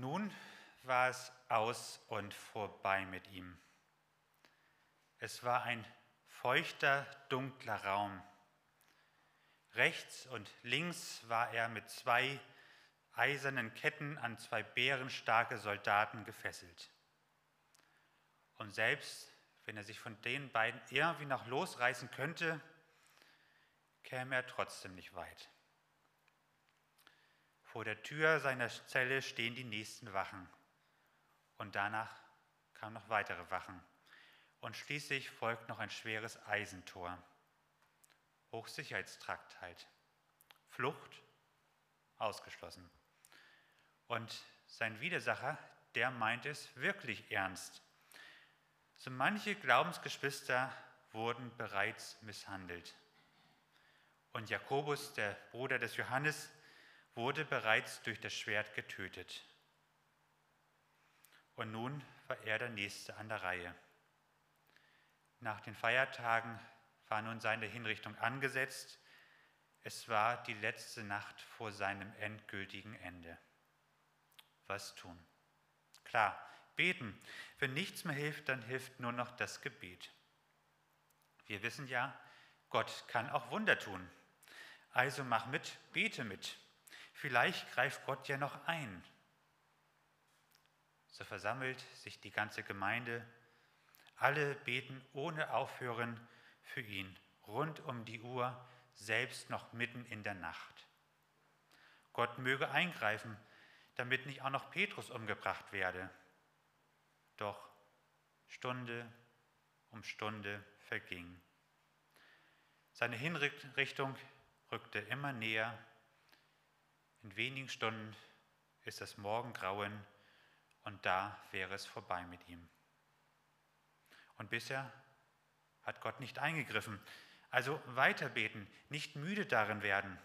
Nun war es aus und vorbei mit ihm. Es war ein feuchter, dunkler Raum. Rechts und links war er mit zwei eisernen Ketten an zwei bärenstarke Soldaten gefesselt. Und selbst wenn er sich von den beiden irgendwie noch losreißen könnte, käme er trotzdem nicht weit. Vor der Tür seiner Zelle stehen die nächsten Wachen. Und danach kamen noch weitere Wachen. Und schließlich folgt noch ein schweres Eisentor. Hochsicherheitstrakt halt. Flucht ausgeschlossen. Und sein Widersacher, der meint es wirklich ernst. So manche Glaubensgeschwister wurden bereits misshandelt. Und Jakobus, der Bruder des Johannes, wurde bereits durch das Schwert getötet. Und nun war er der Nächste an der Reihe. Nach den Feiertagen war nun seine Hinrichtung angesetzt. Es war die letzte Nacht vor seinem endgültigen Ende. Was tun? Klar, beten. Wenn nichts mehr hilft, dann hilft nur noch das Gebet. Wir wissen ja, Gott kann auch Wunder tun. Also mach mit, bete mit. Vielleicht greift Gott ja noch ein. So versammelt sich die ganze Gemeinde. Alle beten ohne Aufhören für ihn, rund um die Uhr, selbst noch mitten in der Nacht. Gott möge eingreifen, damit nicht auch noch Petrus umgebracht werde. Doch Stunde um Stunde verging. Seine Hinrichtung rückte immer näher in wenigen Stunden ist das Morgengrauen und da wäre es vorbei mit ihm. Und bisher hat Gott nicht eingegriffen. Also weiterbeten, nicht müde darin werden.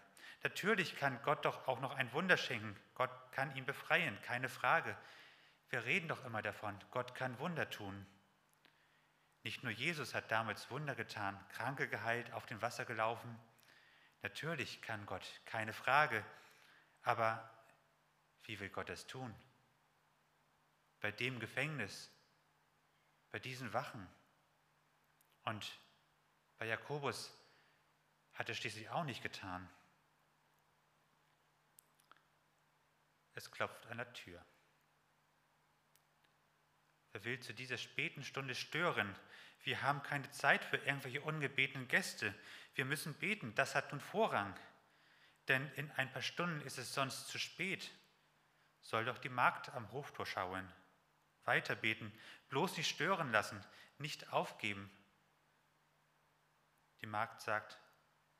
Natürlich kann Gott doch auch noch ein Wunder schenken. Gott kann ihn befreien, keine Frage. Wir reden doch immer davon, Gott kann Wunder tun. Nicht nur Jesus hat damals Wunder getan, Kranke geheilt, auf dem Wasser gelaufen. Natürlich kann Gott, keine Frage. Aber wie will Gott das tun? Bei dem Gefängnis, bei diesen Wachen. Und bei Jakobus hat er schließlich auch nicht getan. Es klopft an der Tür. Wer will zu dieser späten Stunde stören? Wir haben keine Zeit für irgendwelche ungebetenen Gäste. Wir müssen beten, das hat nun Vorrang denn in ein paar Stunden ist es sonst zu spät. Soll doch die Magd am Hoftor schauen, weiterbeten, bloß nicht stören lassen, nicht aufgeben. Die Magd sagt,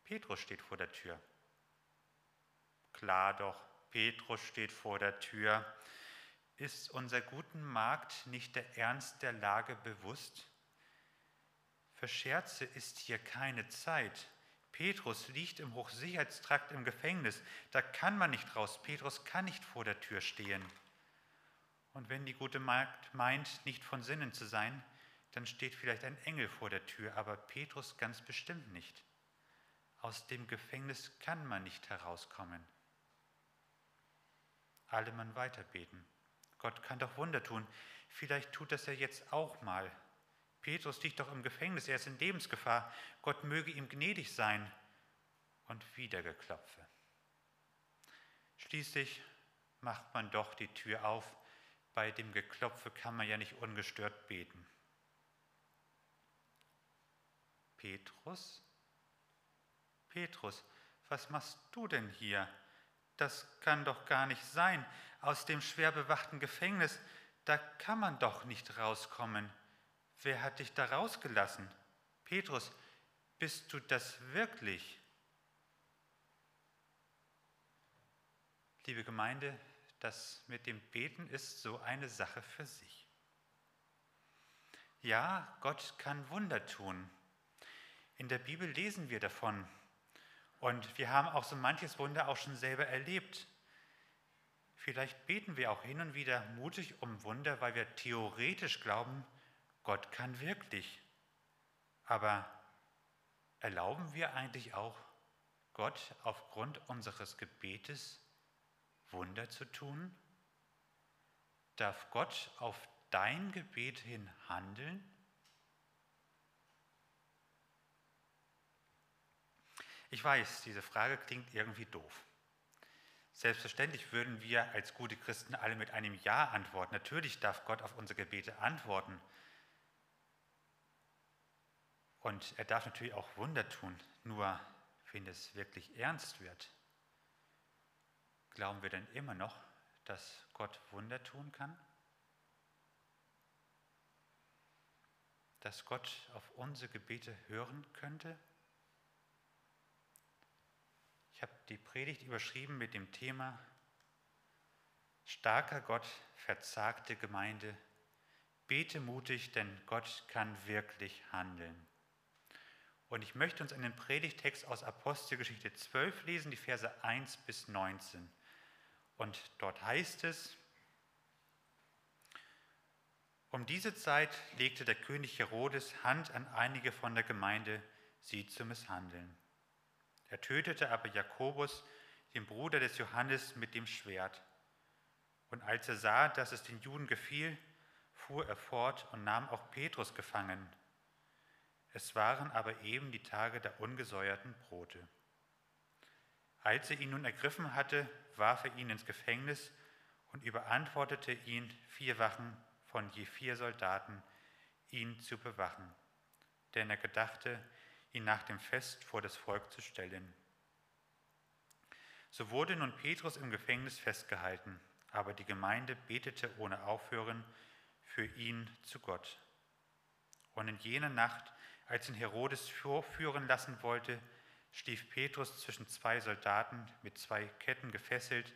Petrus steht vor der Tür. Klar doch, Petrus steht vor der Tür. Ist unserer guten Magd nicht der Ernst der Lage bewusst? Für Scherze ist hier keine Zeit. Petrus liegt im Hochsicherheitstrakt im Gefängnis. Da kann man nicht raus. Petrus kann nicht vor der Tür stehen. Und wenn die gute Magd meint, nicht von Sinnen zu sein, dann steht vielleicht ein Engel vor der Tür, aber Petrus ganz bestimmt nicht. Aus dem Gefängnis kann man nicht herauskommen. Alle Mann weiterbeten. Gott kann doch Wunder tun. Vielleicht tut das er jetzt auch mal. Petrus liegt doch im Gefängnis, er ist in Lebensgefahr. Gott möge ihm gnädig sein. Und wieder Geklopfe. Schließlich macht man doch die Tür auf. Bei dem Geklopfe kann man ja nicht ungestört beten. Petrus? Petrus, was machst du denn hier? Das kann doch gar nicht sein. Aus dem schwer bewachten Gefängnis, da kann man doch nicht rauskommen. Wer hat dich da rausgelassen? Petrus, bist du das wirklich? Liebe Gemeinde, das mit dem Beten ist so eine Sache für sich. Ja, Gott kann Wunder tun. In der Bibel lesen wir davon. Und wir haben auch so manches Wunder auch schon selber erlebt. Vielleicht beten wir auch hin und wieder mutig um Wunder, weil wir theoretisch glauben, Gott kann wirklich. Aber erlauben wir eigentlich auch Gott aufgrund unseres Gebetes Wunder zu tun? Darf Gott auf dein Gebet hin handeln? Ich weiß, diese Frage klingt irgendwie doof. Selbstverständlich würden wir als gute Christen alle mit einem Ja antworten. Natürlich darf Gott auf unsere Gebete antworten. Und er darf natürlich auch Wunder tun. Nur wenn es wirklich ernst wird, glauben wir dann immer noch, dass Gott Wunder tun kann? Dass Gott auf unsere Gebete hören könnte? Ich habe die Predigt überschrieben mit dem Thema Starker Gott, verzagte Gemeinde. Bete mutig, denn Gott kann wirklich handeln. Und ich möchte uns einen Predigtext aus Apostelgeschichte 12 lesen, die Verse 1 bis 19. Und dort heißt es, um diese Zeit legte der König Herodes Hand an einige von der Gemeinde, sie zu misshandeln. Er tötete aber Jakobus, den Bruder des Johannes, mit dem Schwert. Und als er sah, dass es den Juden gefiel, fuhr er fort und nahm auch Petrus gefangen. Es waren aber eben die Tage der ungesäuerten Brote. Als er ihn nun ergriffen hatte, warf er ihn ins Gefängnis und überantwortete ihn vier Wachen von je vier Soldaten, ihn zu bewachen. Denn er gedachte, ihn nach dem Fest vor das Volk zu stellen. So wurde nun Petrus im Gefängnis festgehalten, aber die Gemeinde betete ohne Aufhören für ihn zu Gott. Und in jener Nacht, als ihn Herodes vorführen lassen wollte, stief Petrus zwischen zwei Soldaten mit zwei Ketten gefesselt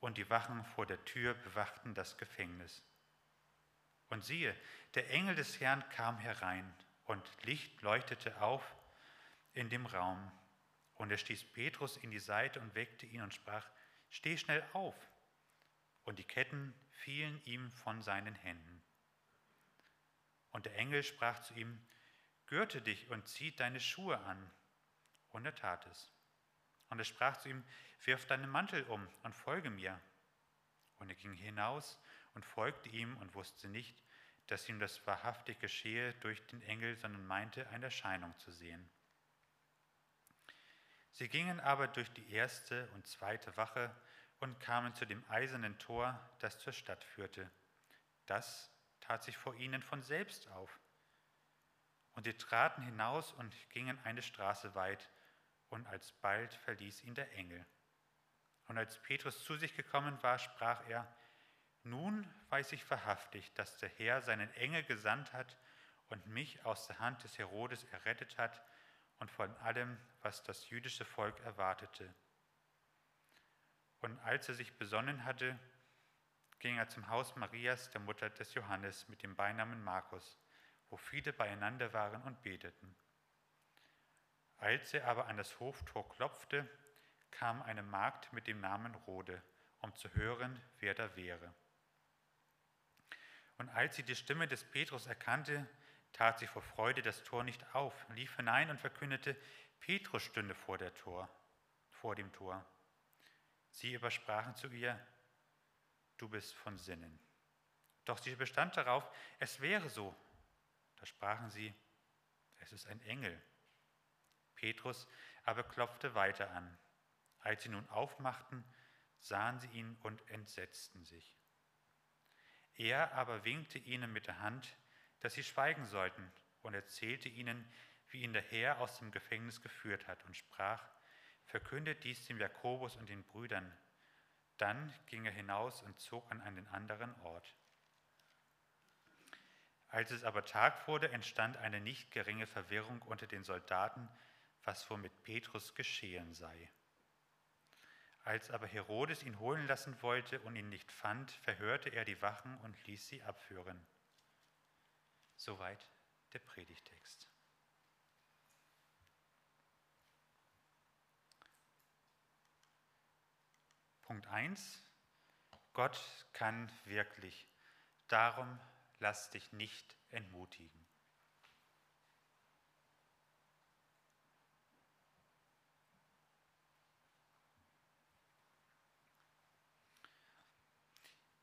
und die Wachen vor der Tür bewachten das Gefängnis. Und siehe, der Engel des Herrn kam herein und Licht leuchtete auf in dem Raum. Und er stieß Petrus in die Seite und weckte ihn und sprach, steh schnell auf. Und die Ketten fielen ihm von seinen Händen. Und der Engel sprach zu ihm, gürte dich und zieh deine Schuhe an. Und er tat es. Und er sprach zu ihm, wirf deinen Mantel um und folge mir. Und er ging hinaus und folgte ihm und wusste nicht, dass ihm das wahrhaftig geschehe durch den Engel, sondern meinte, eine Erscheinung zu sehen. Sie gingen aber durch die erste und zweite Wache und kamen zu dem eisernen Tor, das zur Stadt führte. Das tat sich vor ihnen von selbst auf. Und sie traten hinaus und gingen eine Straße weit, und alsbald verließ ihn der Engel. Und als Petrus zu sich gekommen war, sprach er, nun weiß ich wahrhaftig, dass der Herr seinen Engel gesandt hat und mich aus der Hand des Herodes errettet hat und von allem, was das jüdische Volk erwartete. Und als er sich besonnen hatte, ging er zum Haus Marias, der Mutter des Johannes, mit dem Beinamen Markus, wo viele beieinander waren und beteten. Als er aber an das Hoftor klopfte, kam eine Magd mit dem Namen Rode, um zu hören, wer da wäre. Und als sie die Stimme des Petrus erkannte, tat sie vor Freude das Tor nicht auf, lief hinein und verkündete, Petrus stünde vor, der Tor, vor dem Tor. Sie übersprachen zu ihr, du bist von Sinnen. Doch sie bestand darauf, es wäre so. Da sprachen sie, es ist ein Engel. Petrus aber klopfte weiter an. Als sie nun aufmachten, sahen sie ihn und entsetzten sich. Er aber winkte ihnen mit der Hand, dass sie schweigen sollten und erzählte ihnen, wie ihn der Herr aus dem Gefängnis geführt hat und sprach, verkündet dies dem Jakobus und den Brüdern. Dann ging er hinaus und zog an einen anderen Ort. Als es aber Tag wurde, entstand eine nicht geringe Verwirrung unter den Soldaten, was wohl mit Petrus geschehen sei. Als aber Herodes ihn holen lassen wollte und ihn nicht fand, verhörte er die Wachen und ließ sie abführen. Soweit der Predigtext. Punkt 1. Gott kann wirklich. Darum lass dich nicht entmutigen.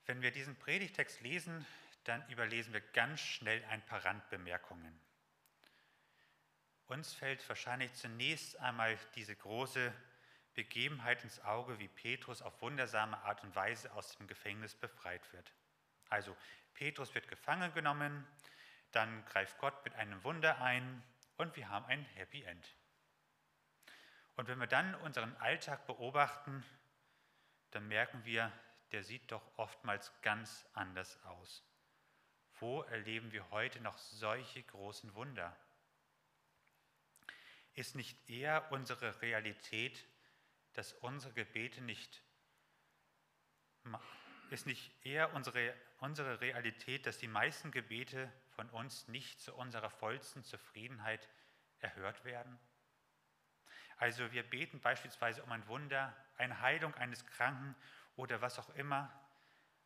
Wenn wir diesen Predigtext lesen, dann überlesen wir ganz schnell ein paar Randbemerkungen. Uns fällt wahrscheinlich zunächst einmal diese große Begebenheit ins Auge, wie Petrus auf wundersame Art und Weise aus dem Gefängnis befreit wird. Also Petrus wird gefangen genommen, dann greift Gott mit einem Wunder ein und wir haben ein Happy End. Und wenn wir dann unseren Alltag beobachten, dann merken wir, der sieht doch oftmals ganz anders aus. Wo erleben wir heute noch solche großen Wunder? Ist nicht eher unsere Realität, dass unsere Gebete nicht, ist nicht eher unsere, unsere Realität, dass die meisten Gebete von uns nicht zu unserer vollsten Zufriedenheit erhört werden? Also wir beten beispielsweise um ein Wunder, eine Heilung eines Kranken oder was auch immer,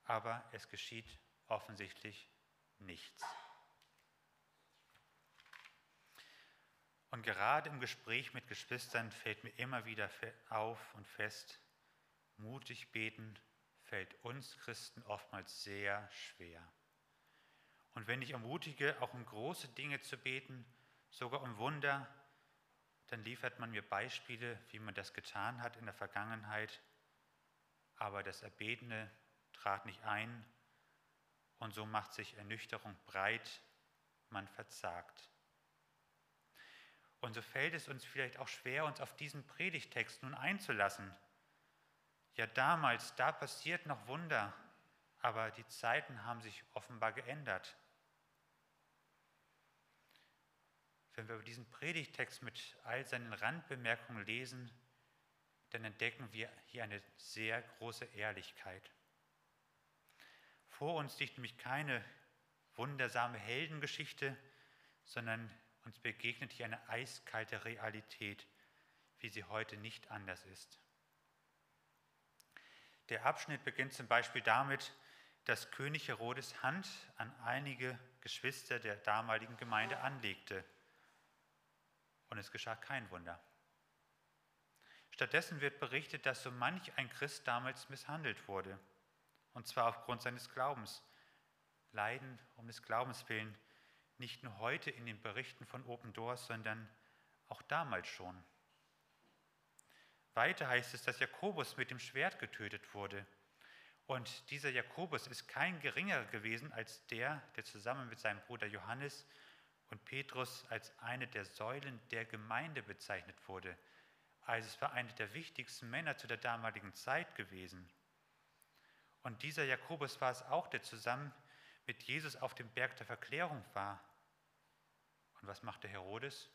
aber es geschieht offensichtlich nichts. Und gerade im Gespräch mit Geschwistern fällt mir immer wieder auf und fest, mutig beten fällt uns Christen oftmals sehr schwer. Und wenn ich ermutige, auch um große Dinge zu beten, sogar um Wunder, dann liefert man mir Beispiele, wie man das getan hat in der Vergangenheit, aber das Erbetene trat nicht ein und so macht sich Ernüchterung breit, man verzagt. Und so fällt es uns vielleicht auch schwer, uns auf diesen Predigtext nun einzulassen. Ja, damals, da passiert noch Wunder, aber die Zeiten haben sich offenbar geändert. Wenn wir diesen Predigtext mit all seinen Randbemerkungen lesen, dann entdecken wir hier eine sehr große Ehrlichkeit. Vor uns liegt nämlich keine wundersame Heldengeschichte, sondern uns begegnet hier eine eiskalte Realität, wie sie heute nicht anders ist. Der Abschnitt beginnt zum Beispiel damit, dass König Herodes Hand an einige Geschwister der damaligen Gemeinde anlegte. Und es geschah kein Wunder. Stattdessen wird berichtet, dass so manch ein Christ damals misshandelt wurde, und zwar aufgrund seines Glaubens. Leiden um des Glaubens willen, nicht nur heute in den Berichten von Open Doors, sondern auch damals schon. Weiter heißt es, dass Jakobus mit dem Schwert getötet wurde. Und dieser Jakobus ist kein geringerer gewesen als der, der zusammen mit seinem Bruder Johannes und Petrus als eine der Säulen der Gemeinde bezeichnet wurde. Also es war einer der wichtigsten Männer zu der damaligen Zeit gewesen. Und dieser Jakobus war es auch, der zusammen mit Jesus auf dem Berg der Verklärung war. Und was machte Herodes?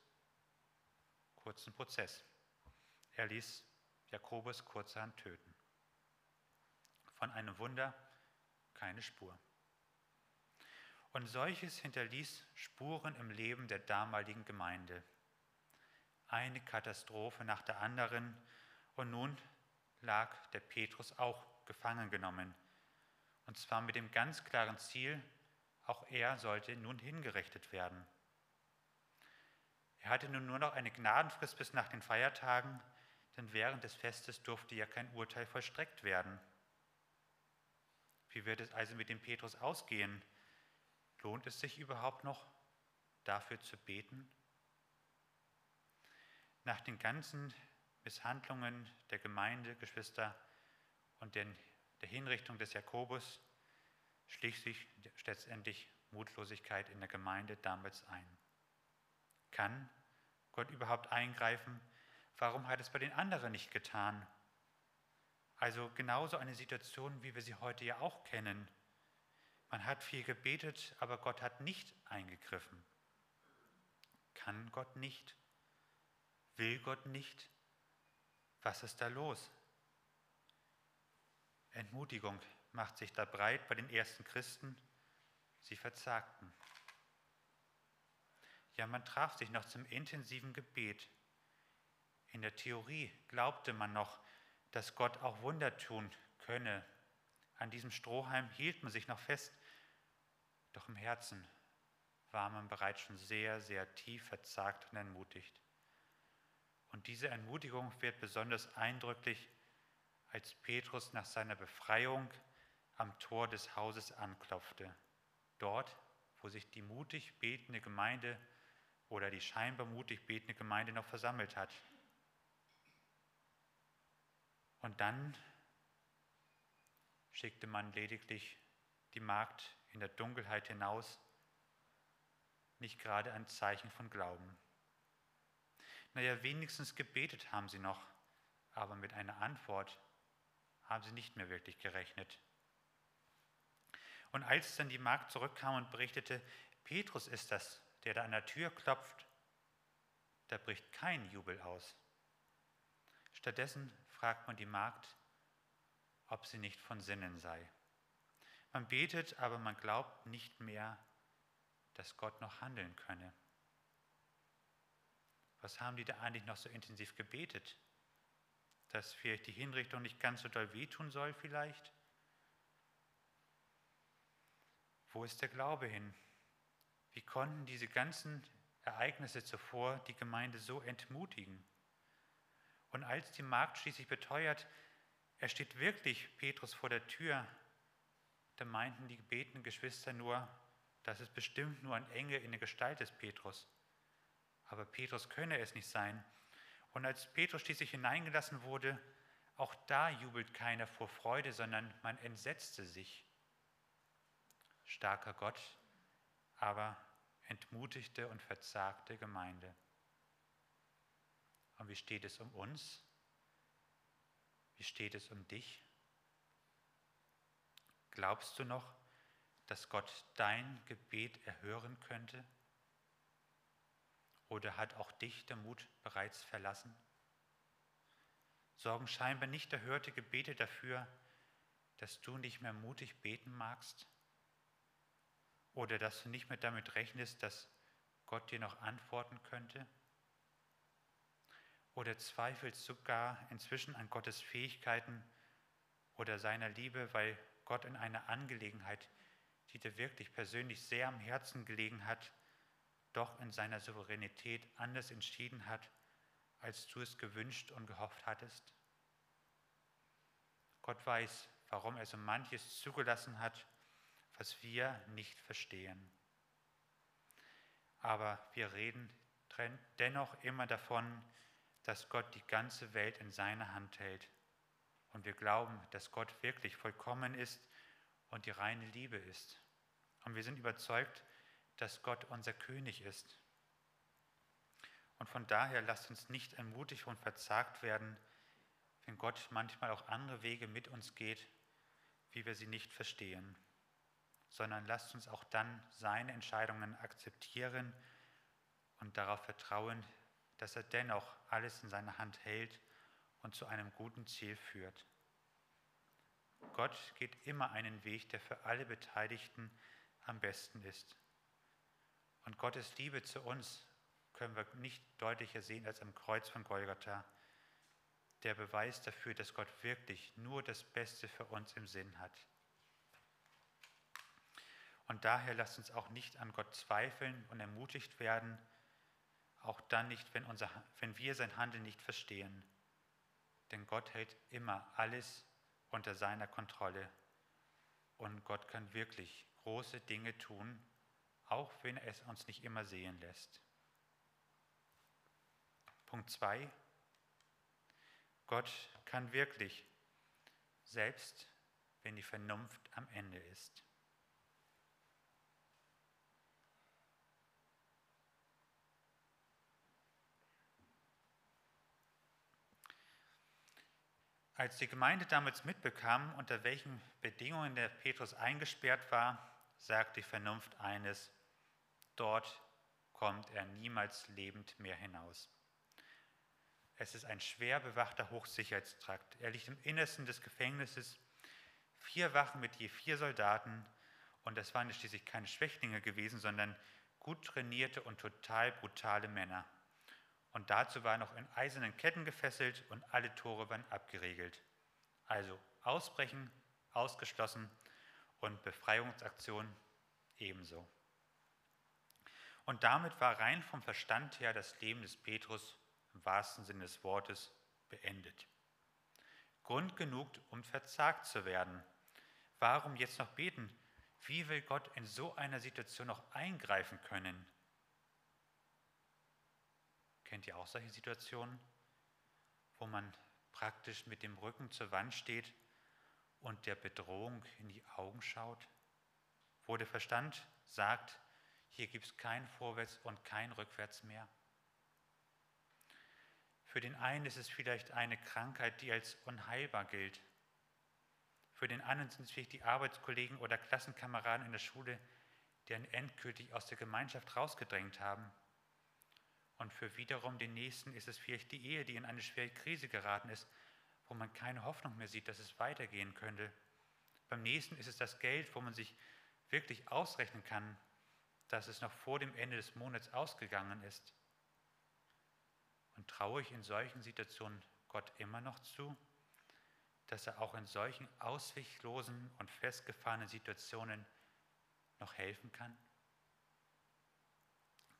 Kurzen Prozess. Er ließ Jakobus kurzerhand töten. Von einem Wunder keine Spur. Und solches hinterließ Spuren im Leben der damaligen Gemeinde. Eine Katastrophe nach der anderen und nun lag der Petrus auch gefangen genommen. Und zwar mit dem ganz klaren Ziel, auch er sollte nun hingerichtet werden. Er hatte nun nur noch eine Gnadenfrist bis nach den Feiertagen, denn während des Festes durfte ja kein Urteil vollstreckt werden. Wie wird es also mit dem Petrus ausgehen? Lohnt es sich überhaupt noch, dafür zu beten? Nach den ganzen Misshandlungen der Gemeinde, Geschwister und den, der Hinrichtung des Jakobus schlich sich letztendlich Mutlosigkeit in der Gemeinde damals ein. Kann Gott überhaupt eingreifen? Warum hat es bei den anderen nicht getan? Also genauso eine Situation, wie wir sie heute ja auch kennen. Man hat viel gebetet, aber Gott hat nicht eingegriffen. Kann Gott nicht? Will Gott nicht? Was ist da los? Entmutigung macht sich da breit bei den ersten Christen. Sie verzagten. Ja, man traf sich noch zum intensiven Gebet. In der Theorie glaubte man noch, dass Gott auch Wunder tun könne. An diesem Strohhalm hielt man sich noch fest, doch im Herzen war man bereits schon sehr, sehr tief verzagt und entmutigt. Und diese Entmutigung wird besonders eindrücklich, als Petrus nach seiner Befreiung am Tor des Hauses anklopfte, dort, wo sich die mutig betende Gemeinde oder die scheinbar mutig betende Gemeinde noch versammelt hat. Und dann schickte man lediglich die Magd in der Dunkelheit hinaus, nicht gerade ein Zeichen von Glauben. Naja, wenigstens gebetet haben sie noch, aber mit einer Antwort haben sie nicht mehr wirklich gerechnet. Und als dann die Magd zurückkam und berichtete, Petrus ist das, der da an der Tür klopft, da bricht kein Jubel aus. Stattdessen fragt man die Magd, ob sie nicht von Sinnen sei. Man betet, aber man glaubt nicht mehr, dass Gott noch handeln könne. Was haben die da eigentlich noch so intensiv gebetet? Dass vielleicht die Hinrichtung nicht ganz so doll wehtun soll vielleicht? Wo ist der Glaube hin? Wie konnten diese ganzen Ereignisse zuvor die Gemeinde so entmutigen? Und als die Magd schließlich beteuert, er steht wirklich Petrus vor der Tür, da meinten die gebetenen Geschwister nur, dass es bestimmt nur ein Engel in der Gestalt des Petrus. Aber Petrus könne es nicht sein. Und als Petrus schließlich hineingelassen wurde, auch da jubelt keiner vor Freude, sondern man entsetzte sich. Starker Gott, aber entmutigte und verzagte Gemeinde. Und wie steht es um uns? Wie steht es um dich? Glaubst du noch, dass Gott dein Gebet erhören könnte? Oder hat auch dich der Mut bereits verlassen? Sorgen scheinbar nicht erhörte Gebete dafür, dass du nicht mehr mutig beten magst? Oder dass du nicht mehr damit rechnest, dass Gott dir noch antworten könnte? Oder zweifelst sogar inzwischen an Gottes Fähigkeiten oder seiner Liebe, weil Gott in einer Angelegenheit, die dir wirklich persönlich sehr am Herzen gelegen hat, doch in seiner Souveränität anders entschieden hat, als du es gewünscht und gehofft hattest? Gott weiß, warum er so manches zugelassen hat, was wir nicht verstehen. Aber wir reden dennoch immer davon, dass Gott die ganze Welt in seiner Hand hält. Und wir glauben, dass Gott wirklich vollkommen ist und die reine Liebe ist. Und wir sind überzeugt, dass Gott unser König ist. Und von daher lasst uns nicht ermutigt und verzagt werden, wenn Gott manchmal auch andere Wege mit uns geht, wie wir sie nicht verstehen, sondern lasst uns auch dann seine Entscheidungen akzeptieren und darauf vertrauen, dass er dennoch alles in seiner Hand hält und zu einem guten Ziel führt. Gott geht immer einen Weg, der für alle Beteiligten am besten ist. Und Gottes Liebe zu uns können wir nicht deutlicher sehen als am Kreuz von Golgatha. Der Beweis dafür, dass Gott wirklich nur das Beste für uns im Sinn hat. Und daher lasst uns auch nicht an Gott zweifeln und ermutigt werden, auch dann nicht, wenn, unser, wenn wir sein Handeln nicht verstehen. Denn Gott hält immer alles unter seiner Kontrolle. Und Gott kann wirklich große Dinge tun, auch wenn er es uns nicht immer sehen lässt. Punkt 2. Gott kann wirklich, selbst wenn die Vernunft am Ende ist. Als die Gemeinde damals mitbekam, unter welchen Bedingungen der Petrus eingesperrt war, sagt die Vernunft eines, dort kommt er niemals lebend mehr hinaus. Es ist ein schwer bewachter Hochsicherheitstrakt. Er liegt im Innersten des Gefängnisses, vier Wachen mit je vier Soldaten, und das waren schließlich keine Schwächlinge gewesen, sondern gut trainierte und total brutale Männer und dazu war noch in eisernen Ketten gefesselt und alle Tore waren abgeriegelt. Also Ausbrechen ausgeschlossen und Befreiungsaktion ebenso. Und damit war rein vom Verstand her das Leben des Petrus im wahrsten Sinne des Wortes beendet. Grund genug, um verzagt zu werden, Warum jetzt noch beten? Wie will Gott in so einer Situation noch eingreifen können? Kennt ihr auch solche Situationen, wo man praktisch mit dem Rücken zur Wand steht und der Bedrohung in die Augen schaut? Wo der Verstand sagt, hier gibt es kein Vorwärts und kein Rückwärts mehr. Für den einen ist es vielleicht eine Krankheit, die als unheilbar gilt. Für den anderen sind es vielleicht die Arbeitskollegen oder Klassenkameraden in der Schule, die einen endgültig aus der Gemeinschaft rausgedrängt haben. Und für wiederum den nächsten ist es vielleicht die Ehe, die in eine schwere Krise geraten ist, wo man keine Hoffnung mehr sieht, dass es weitergehen könnte. Beim nächsten ist es das Geld, wo man sich wirklich ausrechnen kann, dass es noch vor dem Ende des Monats ausgegangen ist. Und traue ich in solchen Situationen Gott immer noch zu, dass er auch in solchen ausweglosen und festgefahrenen Situationen noch helfen kann?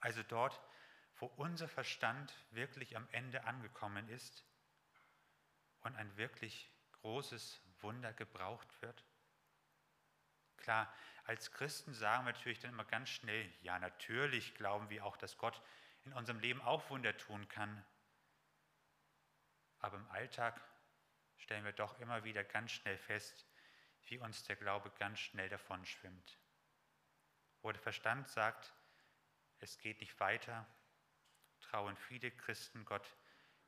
Also dort, wo unser Verstand wirklich am Ende angekommen ist und ein wirklich großes Wunder gebraucht wird? Klar, als Christen sagen wir natürlich dann immer ganz schnell, ja natürlich glauben wir auch, dass Gott in unserem Leben auch Wunder tun kann. Aber im Alltag stellen wir doch immer wieder ganz schnell fest, wie uns der Glaube ganz schnell davon schwimmt. Wo der Verstand sagt, es geht nicht weiter, trauen viele Christen Gott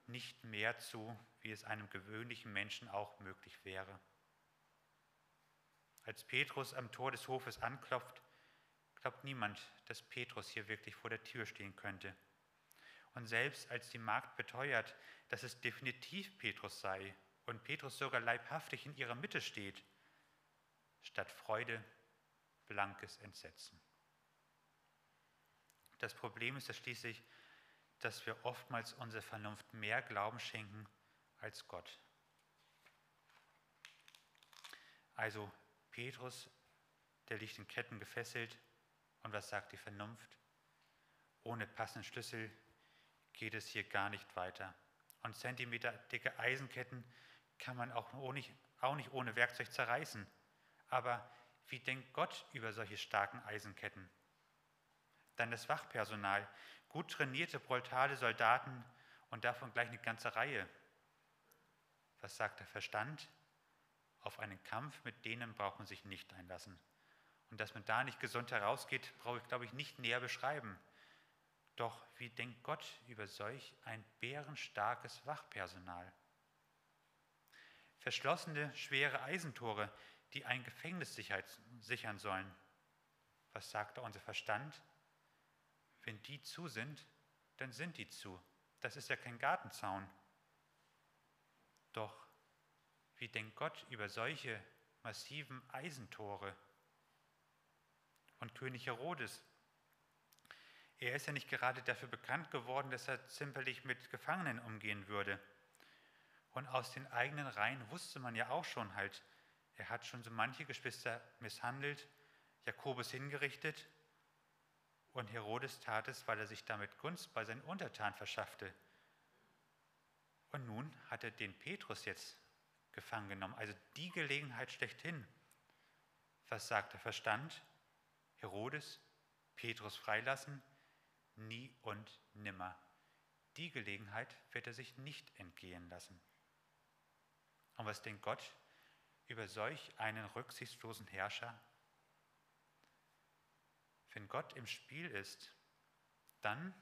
nicht mehr zu, wie es einem gewöhnlichen Menschen auch möglich wäre. Als Petrus am Tor des Hofes anklopft, glaubt niemand, dass Petrus hier wirklich vor der Tür stehen könnte. Und selbst als die Magd beteuert, dass es definitiv Petrus sei und Petrus sogar leibhaftig in ihrer Mitte steht, statt Freude blankes Entsetzen. Das Problem ist ja schließlich, dass wir oftmals unserer Vernunft mehr Glauben schenken als Gott. Also Petrus, der liegt in Ketten gefesselt und was sagt die Vernunft? Ohne passenden Schlüssel geht es hier gar nicht weiter. Und zentimeterdicke Eisenketten kann man auch, nicht, auch nicht ohne Werkzeug zerreißen. Aber wie denkt Gott über solche starken Eisenketten? Dann das Wachpersonal, gut trainierte, brutale Soldaten und davon gleich eine ganze Reihe. Was sagt der Verstand? Auf einen Kampf mit denen braucht man sich nicht einlassen. Und dass man da nicht gesund herausgeht, brauche ich, glaube ich, nicht näher beschreiben. Doch wie denkt Gott über solch ein bärenstarkes Wachpersonal? verschlossene, schwere Eisentore, die ein Gefängnis sichern sollen. Was sagt da unser Verstand? Wenn die zu sind, dann sind die zu. Das ist ja kein Gartenzaun. Doch wie denkt Gott über solche massiven Eisentore? Und König Herodes, er ist ja nicht gerade dafür bekannt geworden, dass er zimperlich mit Gefangenen umgehen würde. Und aus den eigenen Reihen wusste man ja auch schon halt, er hat schon so manche Geschwister misshandelt, Jakobus hingerichtet und Herodes tat es, weil er sich damit Gunst bei seinen Untertanen verschaffte. Und nun hat er den Petrus jetzt gefangen genommen, also die Gelegenheit schlechthin. Was sagt der Verstand? Herodes, Petrus freilassen? Nie und nimmer. Die Gelegenheit wird er sich nicht entgehen lassen. Und was denkt Gott über solch einen rücksichtslosen Herrscher? Wenn Gott im Spiel ist, dann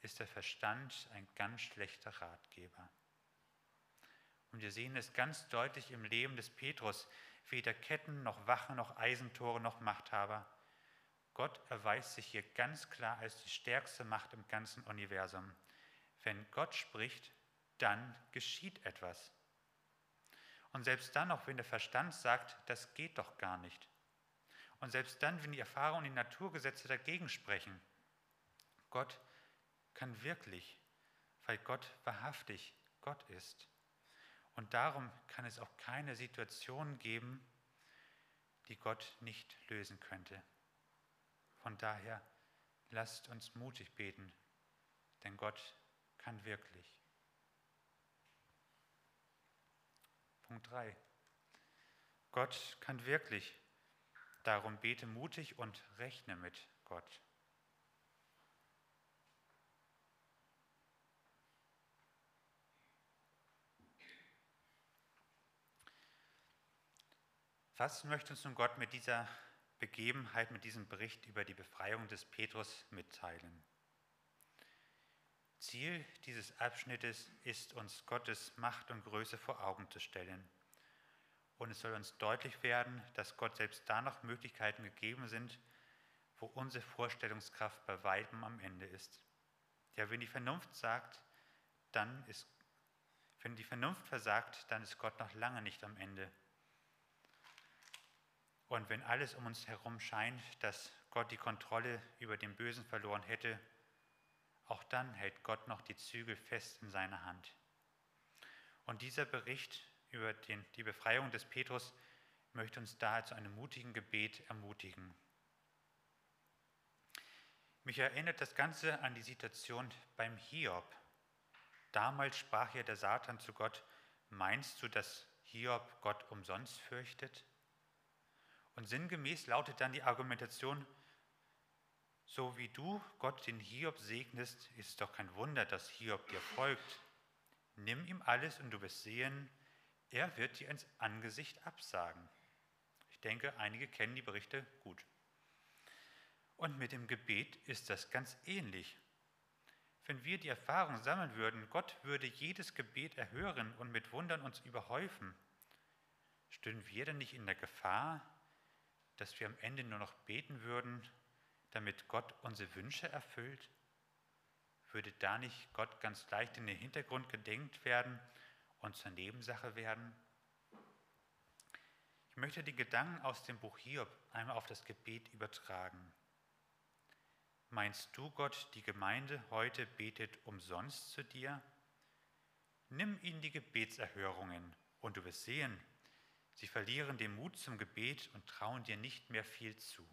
ist der Verstand ein ganz schlechter Ratgeber. Und wir sehen es ganz deutlich im Leben des Petrus, weder Ketten noch Wachen noch Eisentore noch Machthaber. Gott erweist sich hier ganz klar als die stärkste Macht im ganzen Universum. Wenn Gott spricht, dann geschieht etwas. Und selbst dann noch, wenn der Verstand sagt, das geht doch gar nicht. Und selbst dann, wenn die Erfahrung und die Naturgesetze dagegen sprechen, Gott kann wirklich, weil Gott wahrhaftig Gott ist. Und darum kann es auch keine Situation geben, die Gott nicht lösen könnte. Von daher lasst uns mutig beten, denn Gott kann wirklich. Punkt 3. Gott kann wirklich. Darum bete mutig und rechne mit Gott. Was möchte uns nun Gott mit dieser Begebenheit, mit diesem Bericht über die Befreiung des Petrus mitteilen? Ziel dieses Abschnittes ist uns Gottes Macht und Größe vor Augen zu stellen. Und es soll uns deutlich werden, dass Gott selbst da noch Möglichkeiten gegeben sind, wo unsere Vorstellungskraft bei weitem am Ende ist. Ja, wenn die Vernunft sagt, dann ist, wenn die Vernunft versagt, dann ist Gott noch lange nicht am Ende. Und wenn alles um uns herum scheint, dass Gott die Kontrolle über den Bösen verloren hätte, auch dann hält Gott noch die Zügel fest in seiner Hand. Und dieser Bericht über den, die Befreiung des Petrus möchte uns daher zu einem mutigen Gebet ermutigen. Mich erinnert das Ganze an die Situation beim Hiob. Damals sprach ja der Satan zu Gott, meinst du, dass Hiob Gott umsonst fürchtet? Und sinngemäß lautet dann die Argumentation, so wie du Gott den Hiob segnest, ist es doch kein Wunder, dass Hiob dir folgt. Nimm ihm alles und du wirst sehen, er wird dir ins Angesicht absagen. Ich denke, einige kennen die Berichte gut. Und mit dem Gebet ist das ganz ähnlich. Wenn wir die Erfahrung sammeln würden, Gott würde jedes Gebet erhören und mit Wundern uns überhäufen, stünden wir denn nicht in der Gefahr, dass wir am Ende nur noch beten würden, damit Gott unsere Wünsche erfüllt? Würde da nicht Gott ganz leicht in den Hintergrund gedenkt werden und zur Nebensache werden? Ich möchte die Gedanken aus dem Buch Hiob einmal auf das Gebet übertragen. Meinst du, Gott, die Gemeinde heute betet umsonst zu dir? Nimm ihnen die Gebetserhörungen und du wirst sehen, Sie verlieren den Mut zum Gebet und trauen dir nicht mehr viel zu.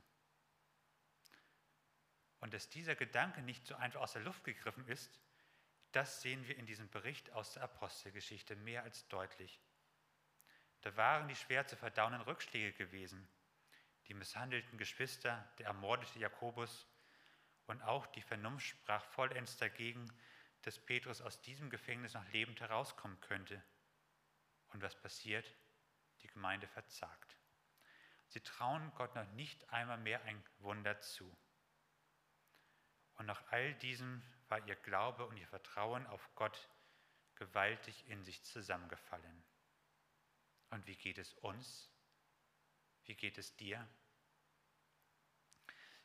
Und dass dieser Gedanke nicht so einfach aus der Luft gegriffen ist, das sehen wir in diesem Bericht aus der Apostelgeschichte mehr als deutlich. Da waren die schwer zu verdauenden Rückschläge gewesen, die misshandelten Geschwister, der ermordete Jakobus und auch die Vernunft sprach vollends dagegen, dass Petrus aus diesem Gefängnis noch lebend herauskommen könnte. Und was passiert? die Gemeinde verzagt. Sie trauen Gott noch nicht einmal mehr ein Wunder zu. Und nach all diesem war ihr Glaube und ihr Vertrauen auf Gott gewaltig in sich zusammengefallen. Und wie geht es uns? Wie geht es dir?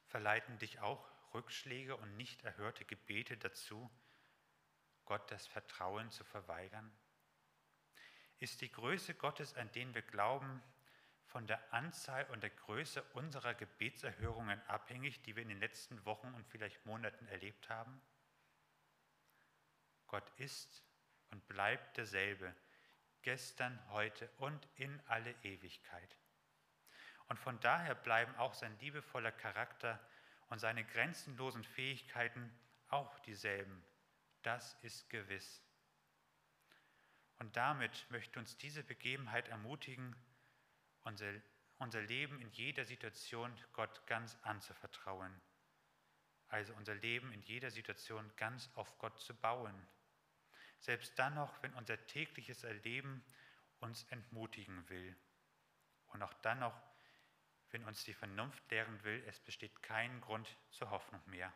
Verleiten dich auch Rückschläge und nicht erhörte Gebete dazu, Gott das Vertrauen zu verweigern? ist die Größe Gottes, an den wir glauben, von der Anzahl und der Größe unserer Gebetserhörungen abhängig, die wir in den letzten Wochen und vielleicht Monaten erlebt haben? Gott ist und bleibt derselbe, gestern, heute und in alle Ewigkeit. Und von daher bleiben auch sein liebevoller Charakter und seine grenzenlosen Fähigkeiten auch dieselben. Das ist gewiss. Und damit möchte uns diese Begebenheit ermutigen, unser, unser Leben in jeder Situation Gott ganz anzuvertrauen. Also unser Leben in jeder Situation ganz auf Gott zu bauen. Selbst dann noch, wenn unser tägliches Erleben uns entmutigen will. Und auch dann noch, wenn uns die Vernunft lehren will, es besteht kein Grund zur Hoffnung mehr.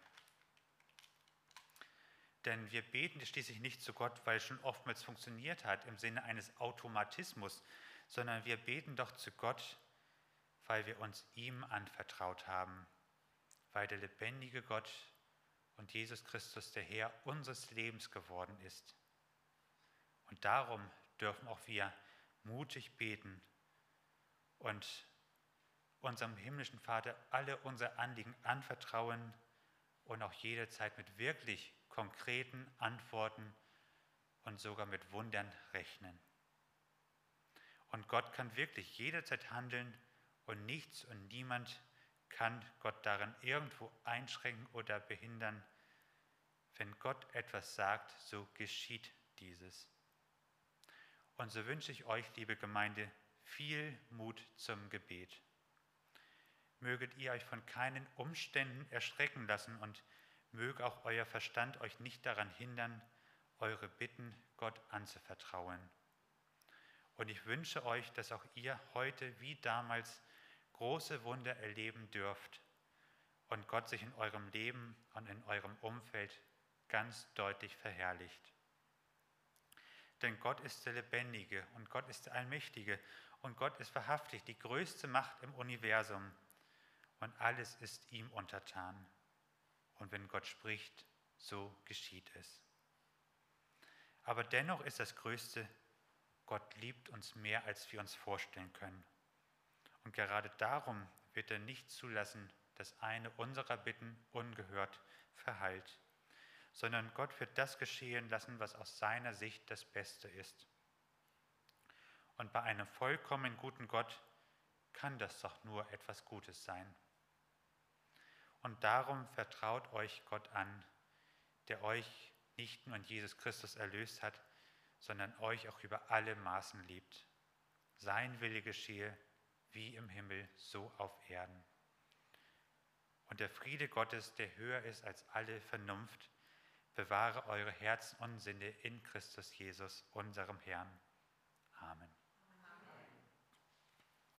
Denn wir beten schließlich nicht zu Gott, weil es schon oftmals funktioniert hat im Sinne eines Automatismus, sondern wir beten doch zu Gott, weil wir uns ihm anvertraut haben, weil der lebendige Gott und Jesus Christus der Herr unseres Lebens geworden ist. Und darum dürfen auch wir mutig beten und unserem himmlischen Vater alle unsere Anliegen anvertrauen und auch jederzeit mit wirklich konkreten Antworten und sogar mit Wundern rechnen. Und Gott kann wirklich jederzeit handeln und nichts und niemand kann Gott darin irgendwo einschränken oder behindern. Wenn Gott etwas sagt, so geschieht dieses. Und so wünsche ich euch, liebe Gemeinde, viel Mut zum Gebet. Möget ihr euch von keinen Umständen erschrecken lassen und möge auch euer Verstand euch nicht daran hindern, eure Bitten Gott anzuvertrauen. Und ich wünsche euch, dass auch ihr heute wie damals große Wunder erleben dürft und Gott sich in eurem Leben und in eurem Umfeld ganz deutlich verherrlicht. Denn Gott ist der Lebendige und Gott ist der Allmächtige und Gott ist wahrhaftig die größte Macht im Universum und alles ist ihm untertan. Und wenn Gott spricht, so geschieht es. Aber dennoch ist das Größte, Gott liebt uns mehr, als wir uns vorstellen können. Und gerade darum wird er nicht zulassen, dass eine unserer Bitten ungehört verhallt, sondern Gott wird das geschehen lassen, was aus seiner Sicht das Beste ist. Und bei einem vollkommen guten Gott kann das doch nur etwas Gutes sein. Und darum vertraut euch Gott an, der euch nicht nur in Jesus Christus erlöst hat, sondern euch auch über alle Maßen liebt. Sein Wille geschehe wie im Himmel, so auf Erden. Und der Friede Gottes, der höher ist als alle Vernunft, bewahre eure Herzen und Sinne in Christus Jesus, unserem Herrn. Amen.